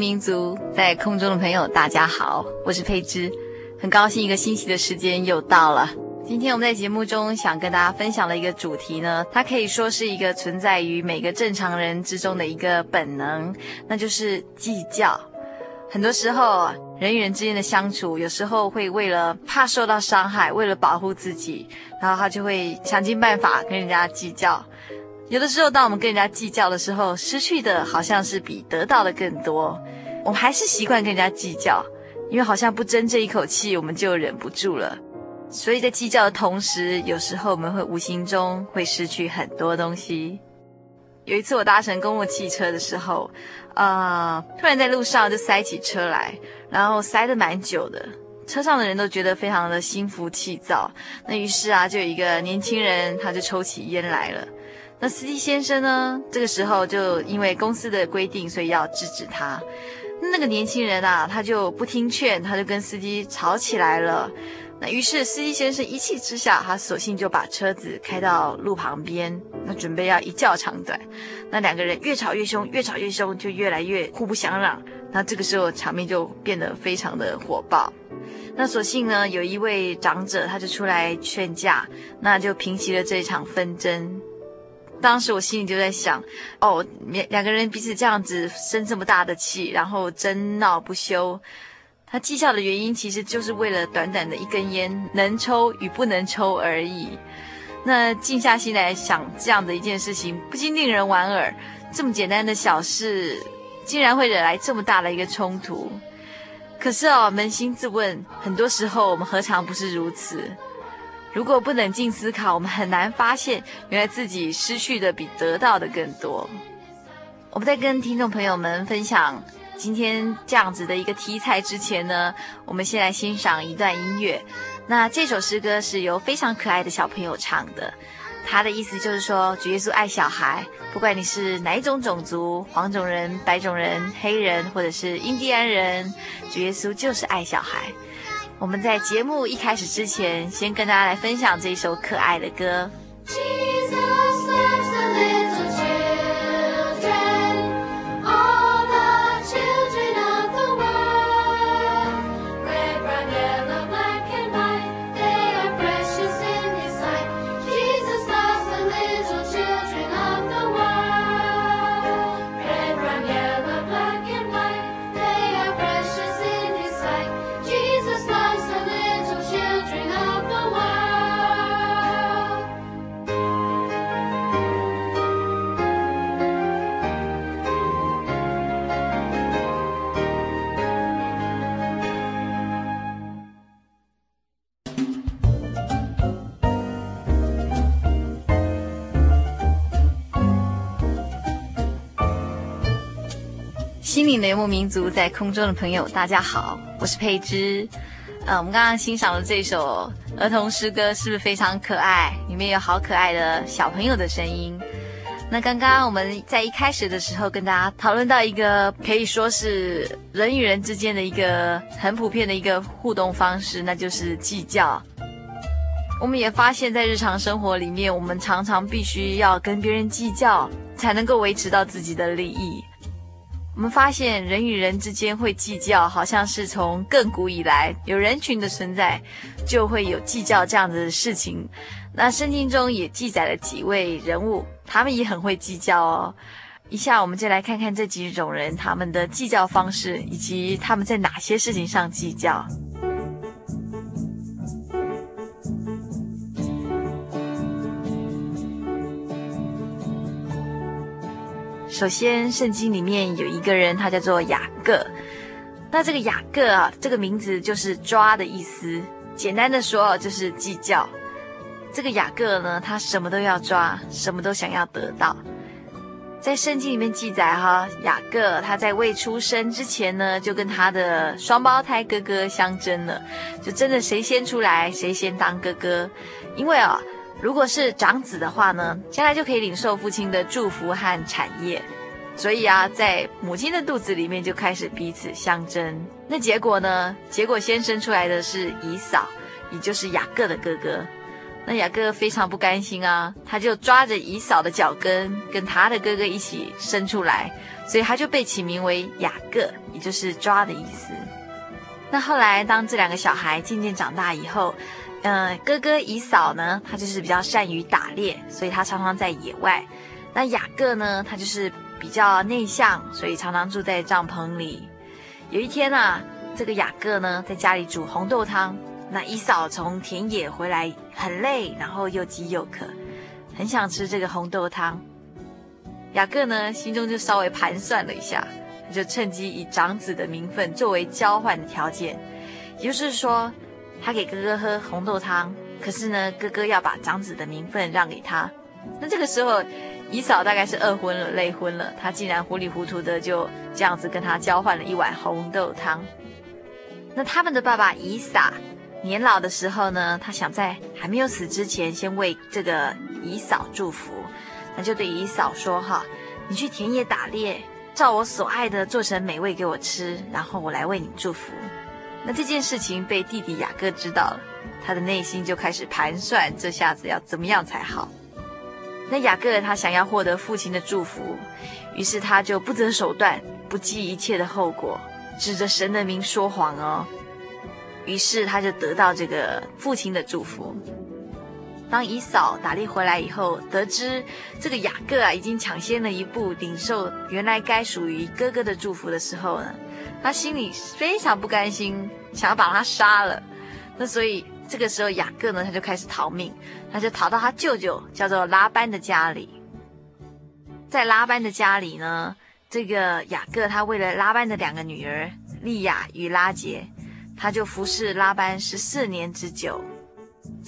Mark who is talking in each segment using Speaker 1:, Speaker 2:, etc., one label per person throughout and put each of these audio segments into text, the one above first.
Speaker 1: 民族，在空中的朋友，大家好，我是佩芝，很高兴一个星期的时间又到了。今天我们在节目中想跟大家分享的一个主题呢，它可以说是一个存在于每个正常人之中的一个本能，那就是计较。很多时候，人与人之间的相处，有时候会为了怕受到伤害，为了保护自己，然后他就会想尽办法跟人家计较。有的时候，当我们跟人家计较的时候，失去的好像是比得到的更多。我们还是习惯跟人家计较，因为好像不争这一口气，我们就忍不住了。所以在计较的同时，有时候我们会无形中会失去很多东西。有一次我搭乘公共汽车的时候，啊、呃，突然在路上就塞起车来，然后塞得蛮久的，车上的人都觉得非常的心浮气躁。那于是啊，就有一个年轻人，他就抽起烟来了。那司机先生呢？这个时候就因为公司的规定，所以要制止他。那个年轻人啊，他就不听劝，他就跟司机吵起来了。那于是司机先生一气之下，他索性就把车子开到路旁边，那准备要一较长短。那两个人越吵越凶，越吵越凶，就越来越互不相让。那这个时候场面就变得非常的火爆。那所幸呢，有一位长者他就出来劝架，那就平息了这一场纷争。当时我心里就在想，哦，两两个人彼此这样子生这么大的气，然后争闹不休，他计较的原因其实就是为了短短的一根烟能抽与不能抽而已。那静下心来想，这样的一件事情不禁令人莞尔，这么简单的小事，竟然会惹来这么大的一个冲突。可是哦，扪心自问，很多时候我们何尝不是如此？如果不冷静思考，我们很难发现，原来自己失去的比得到的更多。我们在跟听众朋友们分享今天这样子的一个题材之前呢，我们先来欣赏一段音乐。那这首诗歌是由非常可爱的小朋友唱的，他的意思就是说，主耶稣爱小孩，不管你是哪一种种族，黄种人、白种人、黑人，或者是印第安人，主耶稣就是爱小孩。我们在节目一开始之前，先跟大家来分享这一首可爱的歌。的游牧民族，在空中的朋友，大家好，我是佩芝。呃，我们刚刚欣赏的这首儿童诗歌，是不是非常可爱？里面有好可爱的小朋友的声音。那刚刚我们在一开始的时候，跟大家讨论到一个可以说是人与人之间的一个很普遍的一个互动方式，那就是计较。我们也发现，在日常生活里面，我们常常必须要跟别人计较，才能够维持到自己的利益。我们发现人与人之间会计较，好像是从更古以来有人群的存在，就会有计较这样子的事情。那圣经中也记载了几位人物，他们也很会计较哦。一下我们就来看看这几种人他们的计较方式，以及他们在哪些事情上计较。首先，圣经里面有一个人，他叫做雅各。那这个雅各啊，这个名字就是抓的意思。简单的说，就是计较。这个雅各呢，他什么都要抓，什么都想要得到。在圣经里面记载哈，雅各他在未出生之前呢，就跟他的双胞胎哥哥相争了，就争着谁先出来，谁先当哥哥。因为啊。如果是长子的话呢，将来就可以领受父亲的祝福和产业，所以啊，在母亲的肚子里面就开始彼此相争。那结果呢？结果先生出来的是以扫，也就是雅各的哥哥。那雅各非常不甘心啊，他就抓着以扫的脚跟，跟他的哥哥一起生出来，所以他就被起名为雅各，也就是抓的意思。那后来，当这两个小孩渐渐长大以后，呃，哥哥以嫂呢，他就是比较善于打猎，所以他常常在野外。那雅各呢，他就是比较内向，所以常常住在帐篷里。有一天啊，这个雅各呢，在家里煮红豆汤。那以嫂从田野回来很累，然后又饥又渴，很想吃这个红豆汤。雅各呢，心中就稍微盘算了一下，就趁机以长子的名分作为交换的条件，也就是说。他给哥哥喝红豆汤，可是呢，哥哥要把长子的名分让给他。那这个时候，姨嫂大概是饿昏了、累昏了，他竟然糊里糊涂的就这样子跟他交换了一碗红豆汤。那他们的爸爸以撒年老的时候呢，他想在还没有死之前，先为这个姨嫂祝福，那就对姨嫂说：“哈，你去田野打猎，照我所爱的做成美味给我吃，然后我来为你祝福。”那这件事情被弟弟雅各知道了，他的内心就开始盘算，这下子要怎么样才好。那雅各他想要获得父亲的祝福，于是他就不择手段，不计一切的后果，指着神的名说谎哦。于是他就得到这个父亲的祝福。当以扫打猎回来以后，得知这个雅各啊已经抢先了一步领受原来该属于哥哥的祝福的时候呢，他心里非常不甘心，想要把他杀了。那所以这个时候，雅各呢，他就开始逃命，他就逃到他舅舅叫做拉班的家里。在拉班的家里呢，这个雅各他为了拉班的两个女儿利亚与拉杰，他就服侍拉班十四年之久。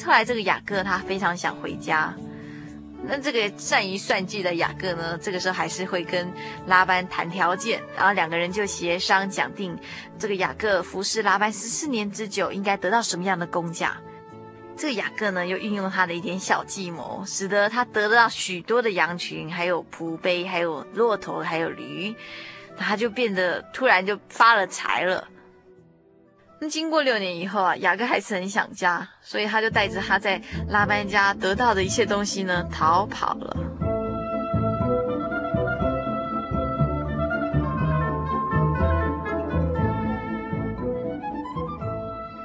Speaker 1: 后来这个雅各他非常想回家。那这个善于算计的雅各呢，这个时候还是会跟拉班谈条件，然后两个人就协商讲定，这个雅各服侍拉班十四年之久，应该得到什么样的工价。这个雅各呢，又运用他的一点小计谋，使得他得到许多的羊群，还有仆婢，还有骆驼，还有驴，他就变得突然就发了财了。经过六年以后啊，雅各还是很想家，所以他就带着他在拉班家得到的一切东西呢，逃跑了。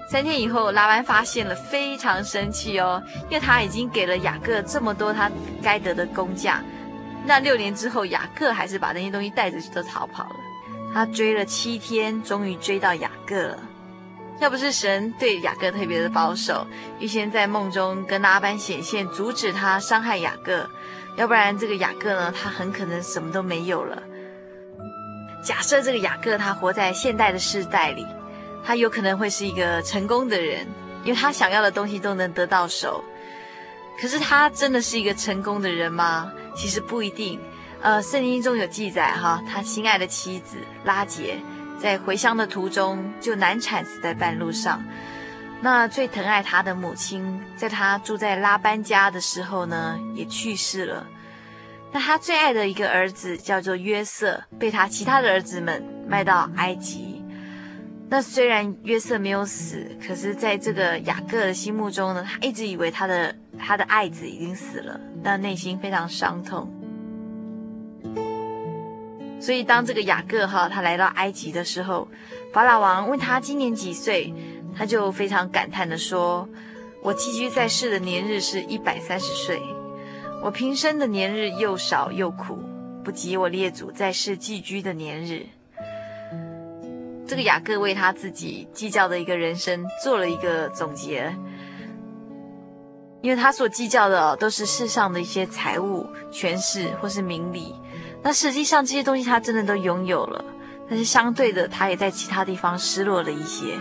Speaker 1: 三天以后，拉班发现了，非常生气哦，因为他已经给了雅各这么多他该得的工价。那六年之后，雅各还是把那些东西带着都逃跑了。他追了七天，终于追到雅各了。要不是神对雅各特别的保守，预先在梦中跟拉班显现，阻止他伤害雅各，要不然这个雅各呢，他很可能什么都没有了。假设这个雅各他活在现代的世代里，他有可能会是一个成功的人，因为他想要的东西都能得到手。可是他真的是一个成功的人吗？其实不一定。呃，圣经中有记载哈，他心爱的妻子拉结在回乡的途中就难产死在半路上。那最疼爱他的母亲，在他住在拉班家的时候呢，也去世了。那他最爱的一个儿子叫做约瑟，被他其他的儿子们卖到埃及。那虽然约瑟没有死，可是在这个雅各的心目中呢，他一直以为他的他的爱子已经死了，但内心非常伤痛。所以当这个雅各哈他来到埃及的时候，法老王问他今年几岁，他就非常感叹地说：“我寄居在世的年日是一百三十岁，我平生的年日又少又苦，不及我列祖在世寄居的年日。”这个雅各为他自己计较的一个人生做了一个总结，因为他所计较的都是世上的一些财物、权势或是名利，那实际上这些东西他真的都拥有了，但是相对的，他也在其他地方失落了一些。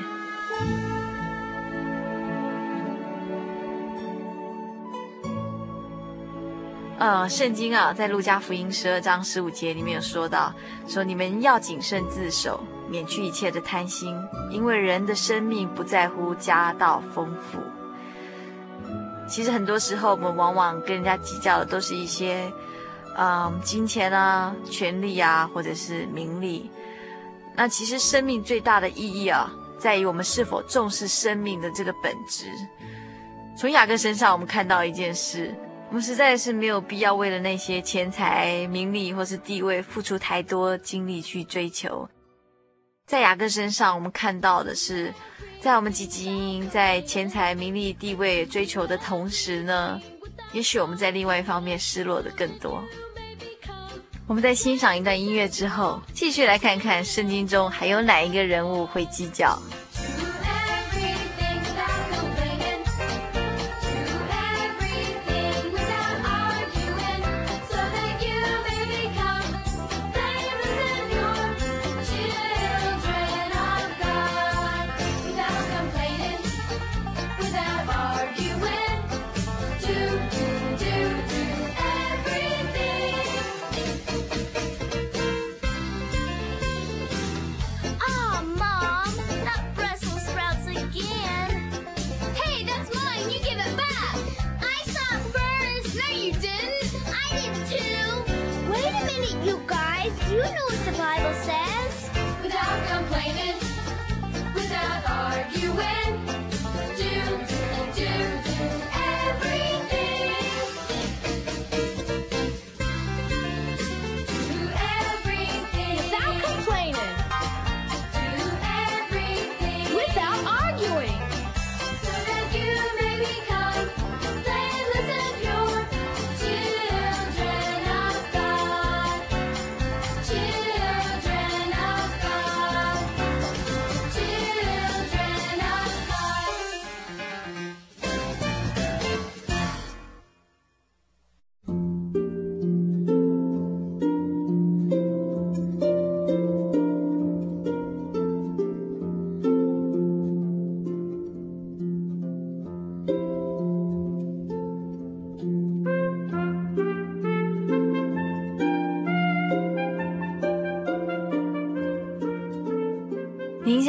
Speaker 1: 呃，圣经啊，在路加福音十二章十五节里面有说到，说你们要谨慎自守。免去一切的贪心，因为人的生命不在乎家道丰富。其实很多时候，我们往往跟人家计较的都是一些，嗯，金钱啊、权力啊，或者是名利。那其实生命最大的意义啊，在于我们是否重视生命的这个本质。从雅各身上，我们看到一件事：我们实在是没有必要为了那些钱财、名利或是地位，付出太多精力去追求。在雅各身上，我们看到的是，在我们汲汲营营在钱财、名利、地位追求的同时呢，也许我们在另外一方面失落的更多。我们在欣赏一段音乐之后，继续来看看圣经中还有哪一个人物会计较。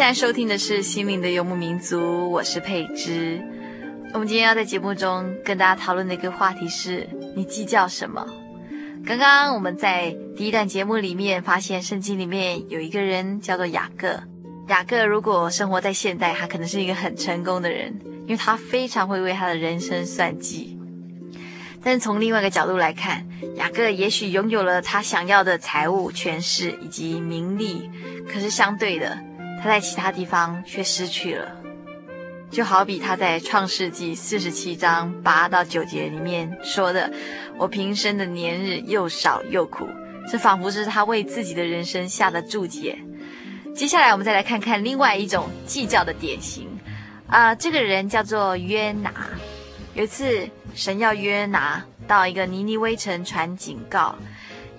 Speaker 1: 在收听的是《心灵的游牧民族》，我是佩芝。我们今天要在节目中跟大家讨论的一个话题是：你计较什么？刚刚我们在第一段节目里面发现，圣经里面有一个人叫做雅各。雅各如果生活在现代，他可能是一个很成功的人，因为他非常会为他的人生算计。但是从另外一个角度来看，雅各也许拥有了他想要的财物、权势以及名利，可是相对的。他在其他地方却失去了，就好比他在创世纪四十七章八到九节里面说的：“我平生的年日又少又苦。”这仿佛是他为自己的人生下的注解。接下来，我们再来看看另外一种计较的典型。啊、这个人叫做约拿。有一次，神要约拿到一个尼尼微城传警告，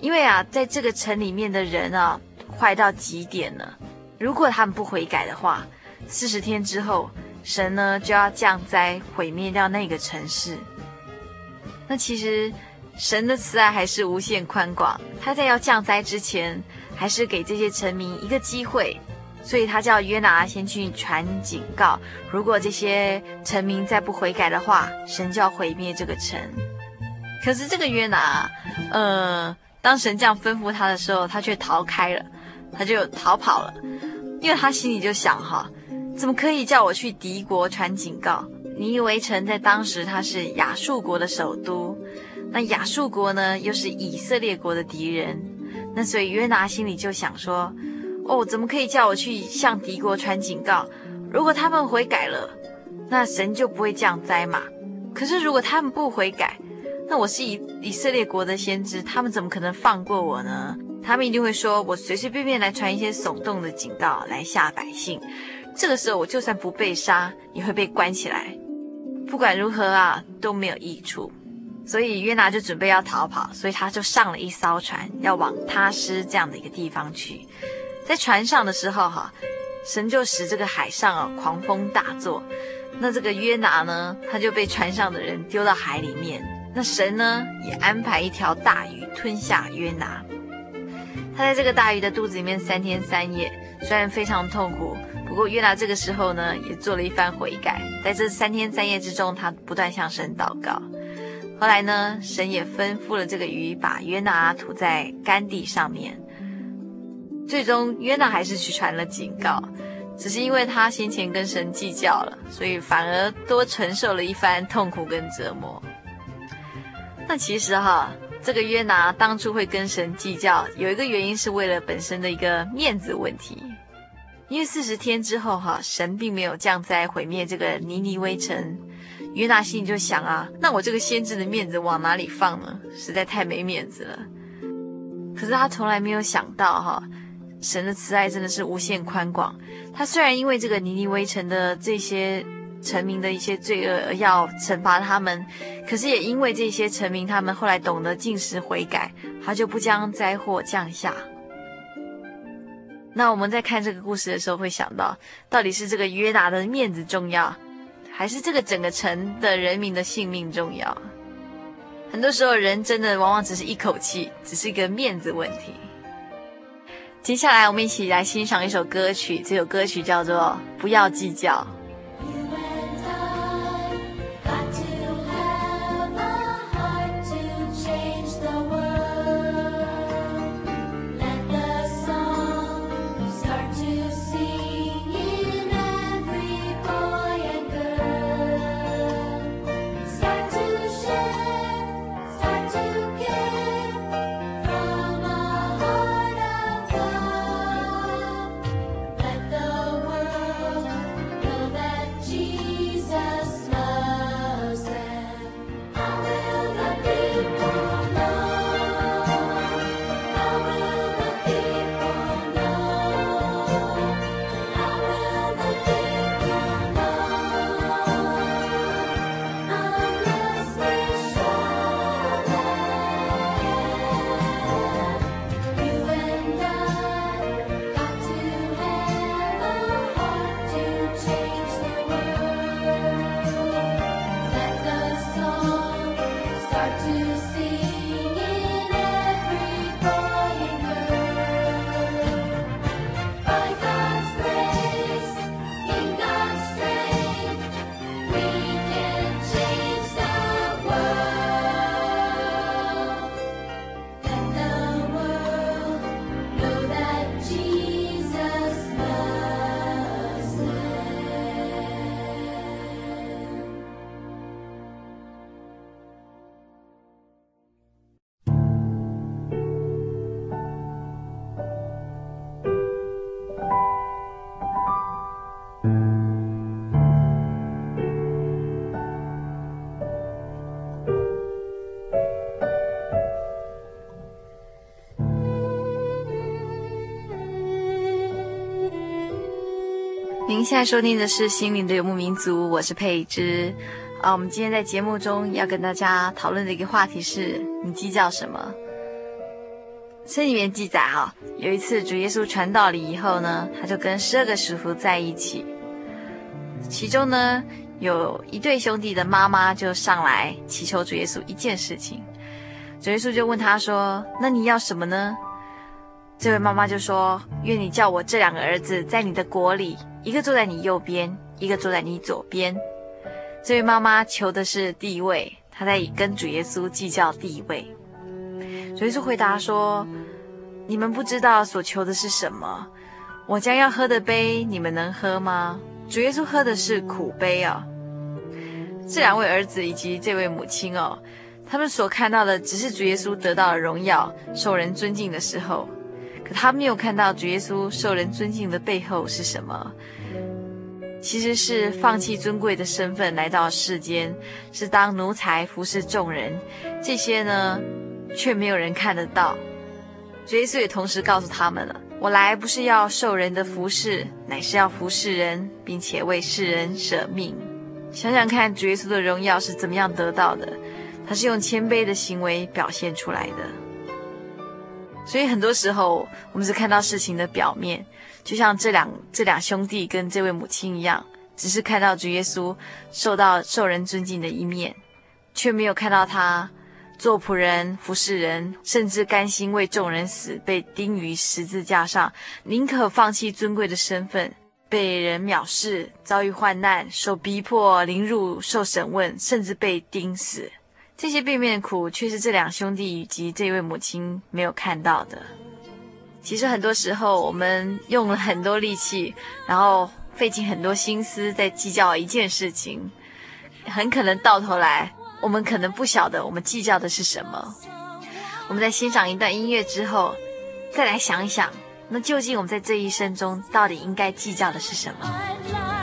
Speaker 1: 因为啊，在这个城里面的人啊，坏到极点了。如果他们不悔改的话，四十天之后，神呢就要降灾毁灭掉那个城市。那其实神的慈爱还是无限宽广，他在要降灾之前，还是给这些臣民一个机会，所以他叫约拿先去传警告，如果这些臣民再不悔改的话，神就要毁灭这个城。可是这个约拿，呃，当神这样吩咐他的时候，他却逃开了，他就逃跑了，因为他心里就想哈，怎么可以叫我去敌国传警告？尼尼微城在当时它是亚述国的首都。那亚述国呢，又是以色列国的敌人，那所以约拿心里就想说：“哦，怎么可以叫我去向敌国传警告？如果他们悔改了，那神就不会降灾嘛。可是如果他们不悔改，那我是以以色列国的先知，他们怎么可能放过我呢？他们一定会说我随随便便来传一些耸动的警告来吓百姓。这个时候我就算不被杀，也会被关起来。不管如何啊，都没有益处。”所以约拿就准备要逃跑，所以他就上了一艘船，要往他施这样的一个地方去。在船上的时候，哈，神就使这个海上啊狂风大作。那这个约拿呢，他就被船上的人丢到海里面。那神呢，也安排一条大鱼吞下约拿。他在这个大鱼的肚子里面三天三夜，虽然非常痛苦，不过约拿这个时候呢，也做了一番悔改。在这三天三夜之中，他不断向神祷告。后来呢，神也吩咐了这个鱼，把约拿吐在干地上面。最终，约拿还是去传了警告，只是因为他先前跟神计较了，所以反而多承受了一番痛苦跟折磨。那其实哈，这个约拿当初会跟神计较，有一个原因是为了本身的一个面子问题。因为四十天之后哈，神并没有降灾毁灭这个尼尼微城。约拿心里就想啊，那我这个先知的面子往哪里放呢？实在太没面子了。可是他从来没有想到哈，神的慈爱真的是无限宽广。他虽然因为这个尼尼微城的这些臣民的一些罪恶而要惩罚他们，可是也因为这些臣民他们后来懂得禁食悔改，他就不将灾祸降下。那我们在看这个故事的时候会想到，到底是这个约拿的面子重要？还是这个整个城的人民的性命重要？很多时候，人真的往往只是一口气，只是一个面子问题。接下来，我们一起来欣赏一首歌曲，这首歌曲叫做《不要计较》。现在收听的是《心灵的游牧民族》，我是佩芝。啊，我们今天在节目中要跟大家讨论的一个话题是：你计较什么？圣经里面记载哈，有一次主耶稣传道了以后呢，他就跟十二个使徒在一起，其中呢有一对兄弟的妈妈就上来祈求主耶稣一件事情。主耶稣就问他说：“那你要什么呢？”这位妈妈就说：“愿你叫我这两个儿子在你的国里，一个坐在你右边，一个坐在你左边。”这位妈妈求的是地位，她在跟主耶稣计较地位。主耶稣回答说：“你们不知道所求的是什么。我将要喝的杯，你们能喝吗？”主耶稣喝的是苦杯哦。这两位儿子以及这位母亲哦，他们所看到的只是主耶稣得到了荣耀、受人尊敬的时候，可他没有看到主耶稣受人尊敬的背后是什么。其实是放弃尊贵的身份来到世间，是当奴才服侍众人。这些呢，却没有人看得到。主耶稣也同时告诉他们了：“我来不是要受人的服侍，乃是要服侍人，并且为世人舍命。”想想看，主耶稣的荣耀是怎么样得到的？他是用谦卑的行为表现出来的。所以很多时候，我们只看到事情的表面。就像这两这两兄弟跟这位母亲一样，只是看到主耶稣受到受人尊敬的一面，却没有看到他做仆人、服侍人，甚至甘心为众人死，被钉于十字架上，宁可放弃尊贵的身份，被人藐视，遭遇患难，受逼迫、凌辱、受审问，甚至被钉死。这些背面的苦，却是这两兄弟以及这位母亲没有看到的。其实很多时候，我们用了很多力气，然后费尽很多心思在计较一件事情，很可能到头来，我们可能不晓得我们计较的是什么。我们在欣赏一段音乐之后，再来想一想，那究竟我们在这一生中到底应该计较的是什么？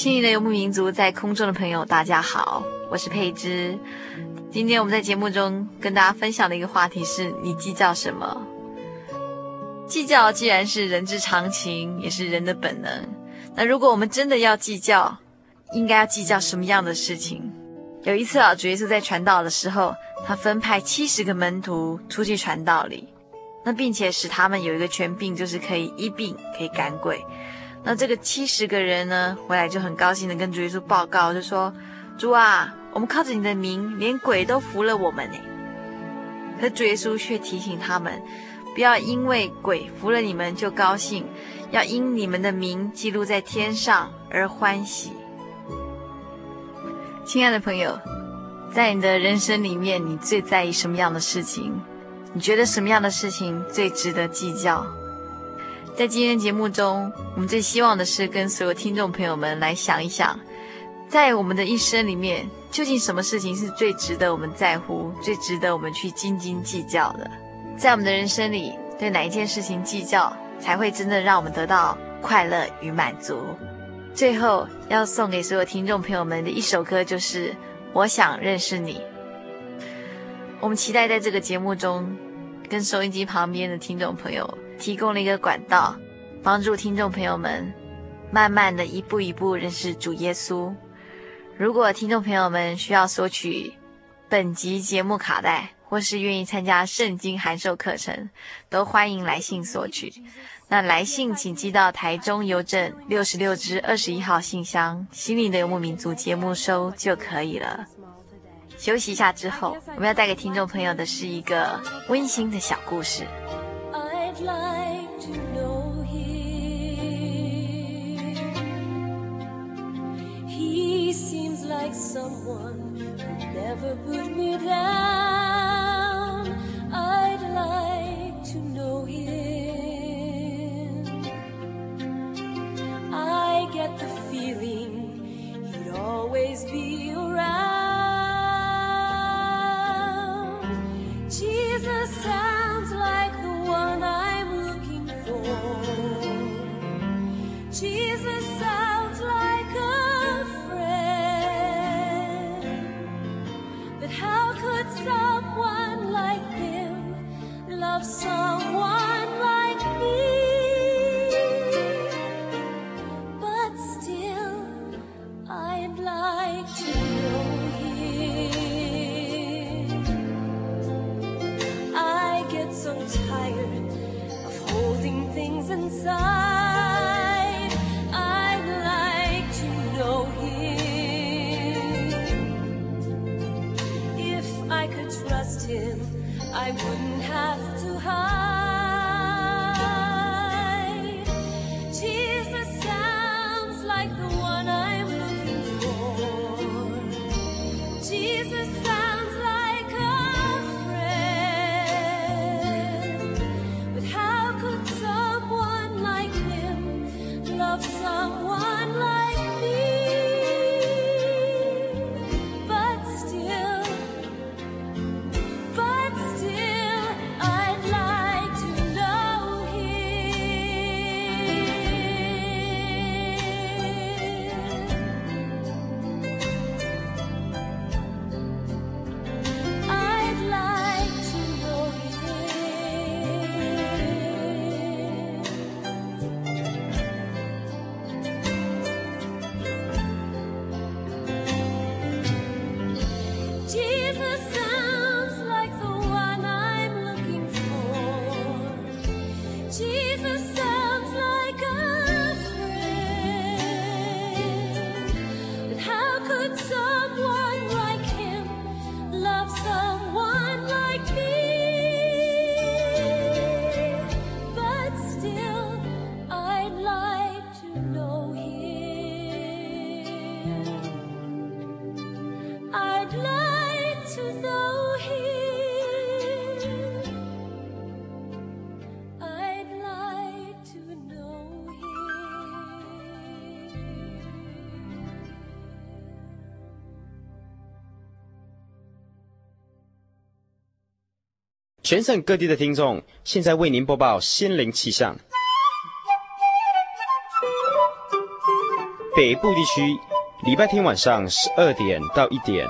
Speaker 1: 心灵的游牧民族，在空中的朋友，大家好，我是佩芝。今天我们在节目中跟大家分享的一个话题是：你计较什么？计较既然是人之常情，也是人的本能。那如果我们真的要计较，应该要计较什么样的事情？有一次啊，主耶稣在传道的时候，他分派七十个门徒出去传道里，那并且使他们有一个权柄，就是可以医病，可以赶鬼。那这个七十个人呢，回来就很高兴的跟主耶稣报告，就说：“主啊，我们靠着你的名，连鬼都服了我们呢。”可主耶稣却提醒他们，不要因为鬼服了你们就高兴，要因你们的名记录在天上而欢喜。亲爱的朋友，在你的人生里面，你最在意什么样的事情？你觉得什么样的事情最值得计较？在今天节目中，我们最希望的是跟所有听众朋友们来想一想，在我们的一生里面，究竟什么事情是最值得我们在乎、最值得我们去斤斤计较的？在我们的人生里，对哪一件事情计较，才会真的让我们得到快乐与满足？最后要送给所有听众朋友们的一首歌，就是《我想认识你》。我们期待在这个节目中，跟收音机旁边的听众朋友。提供了一个管道，帮助听众朋友们慢慢的一步一步认识主耶稣。如果听众朋友们需要索取本集节目卡带，
Speaker 2: 或是愿意参加圣经函授课程，都欢迎来信索取。那来信请寄到台中邮政六十六支二十一号信箱，心灵的游牧民族节目收就可以了。休息一下之后，我们要带给听众朋友的是一个温馨的小故事。like to know him. He seems like someone who never put me down. I wouldn't have to hide. Jesus.
Speaker 3: 全省各地的听众，现在为您播报心灵气象。北部地区礼拜天晚上十二点到一点，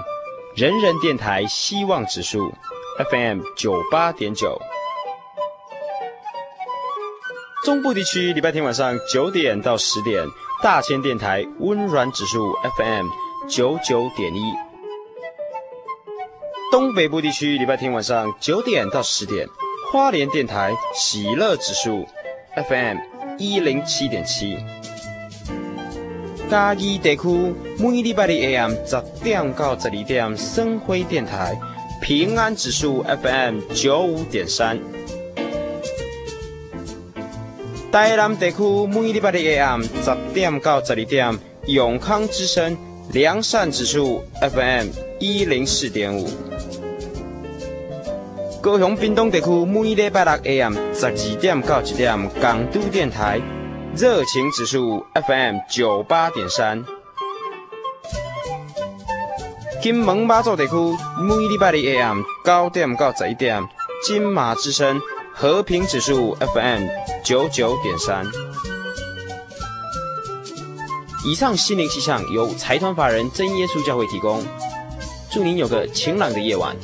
Speaker 3: 人人电台希望指数 FM 九八点九。中部地区礼拜天晚上九点到十点，大千电台温暖指数 FM 九九点一。东北部地区礼拜天晚上九点到十点，花莲电台喜乐指数 FM 一零七点七。嘉义地区每礼拜的 AM 十点到十二点，生辉电台平安指数 FM 九五点三。台南地区每礼拜的 AM 十点到十二点，永康之声良善指数 FM 一零四点五。高雄屏东地区每礼拜六 AM 十二点到一点，港都电台热情指数 FM 九八点三。金门马祖地区每礼拜六 AM 九点到十一点，金马之声和平指数 FM 九九点三。以上心灵气象由财团法人真耶稣教会提供，祝您有个晴朗的夜晚。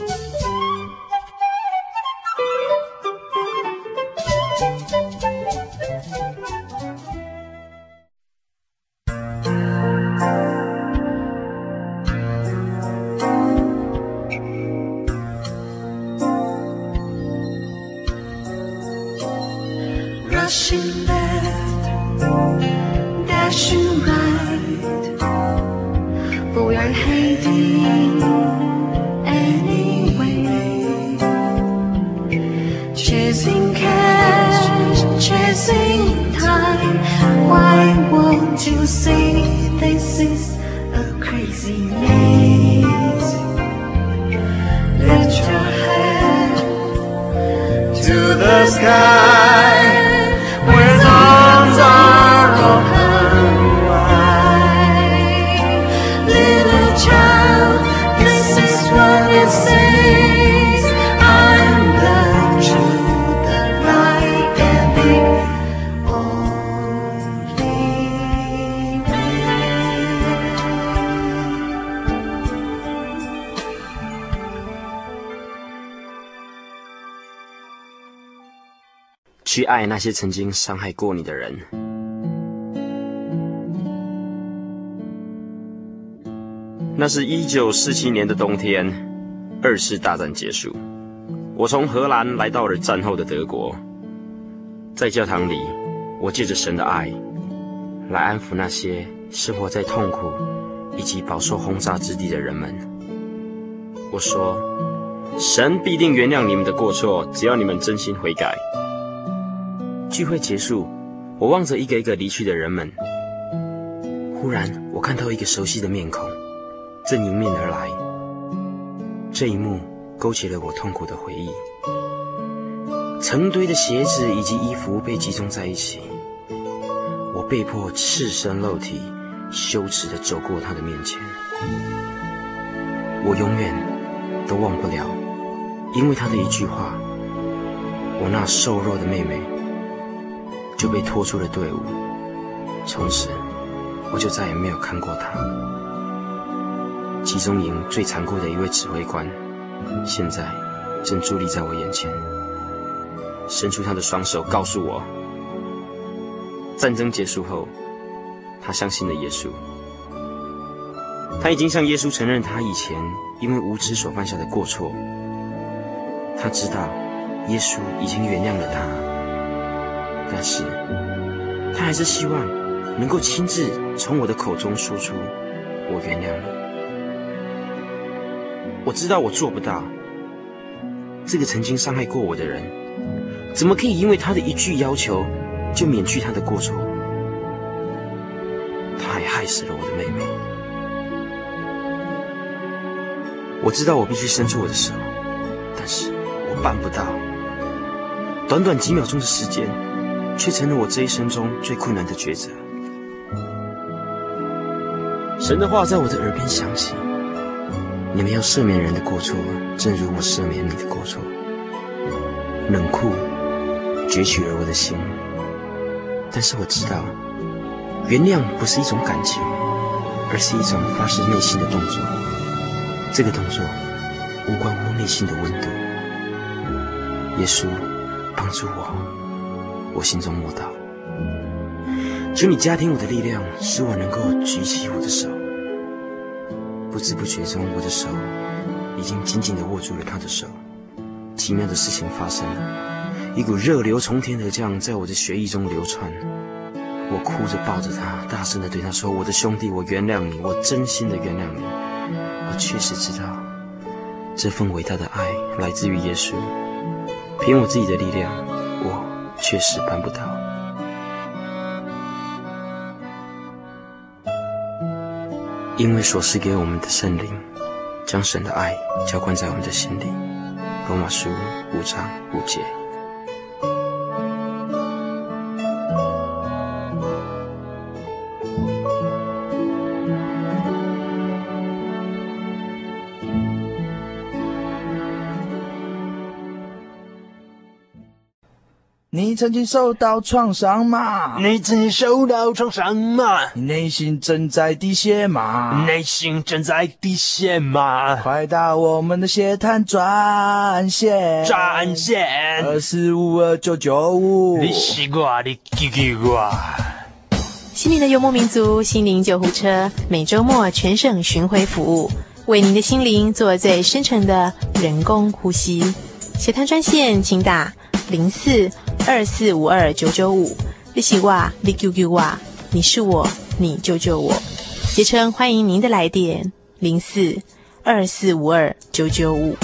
Speaker 4: 去爱那些曾经伤害过你的人。那是一九四七年的冬天，二次大战结束，我从荷兰来到了战后的德国，在教堂里，我借着神的爱，来安抚那些生活在痛苦以及饱受轰炸之地的人们。我说，神必定原谅你们的过错，只要你们真心悔改。聚会结束，我望着一个一个离去的人们，忽然我看到一个熟悉的面孔，正迎面而来。这一幕勾起了我痛苦的回忆。成堆的鞋子以及衣服被集中在一起，我被迫赤身露体，羞耻地走过他的面前。我永远都忘不了，因为他的一句话，我那瘦弱的妹妹。就被拖出了队伍，从此我就再也没有看过他。集中营最残酷的一位指挥官，现在正伫立在我眼前，伸出他的双手，告诉我：战争结束后，他相信了耶稣。他已经向耶稣承认他以前因为无知所犯下的过错。他知道耶稣已经原谅了他。但是，他还是希望能够亲自从我的口中说出“我原谅你”。我知道我做不到。这个曾经伤害过我的人，怎么可以因为他的一句要求就免去他的过错？他还害死了我的妹妹。我知道我必须伸出我的手，但是我办不到。短短几秒钟的时间。却成了我这一生中最困难的抉择。神的话在我的耳边响起：“你们要赦免人的过错，正如我赦免你的过错。”冷酷攫取了我的心。但是我知道，原谅不是一种感情，而是一种发自内心的动作。这个动作无关乎内心的温度。耶稣，帮助我。我心中默祷，求你加添我的力量，使我能够举起我的手。不知不觉中，我的手已经紧紧地握住了他的手。奇妙的事情发生了，一股热流从天而降，在我的血液中流窜。我哭着抱着他，大声地对他说：“我的兄弟，我原谅你，我真心的原谅你。我确实知道，这份伟大的爱来自于耶稣。凭我自己的力量，”确实办不到，因为所赐给我们的圣灵，将神的爱浇灌在我们的心里。罗马书五章五
Speaker 5: 节。曾经受到创伤吗？
Speaker 6: 你曾经受到创伤吗？
Speaker 5: 你内心正在滴血吗？
Speaker 6: 内心正在滴血吗？
Speaker 5: 快打我们的血滩专线，
Speaker 6: 专线
Speaker 5: 二四五二九九五。
Speaker 6: 你西瓜，你给给我。
Speaker 7: 心灵的游牧民族，心灵救护车，每周末全省巡回服务，为您的心灵做最深沉的人工呼吸。血滩专线，请打零四。二四五二九九五，你是我，你救救我，你是我，你救救我。杰琛欢迎您的来电，零四二四五二九九五。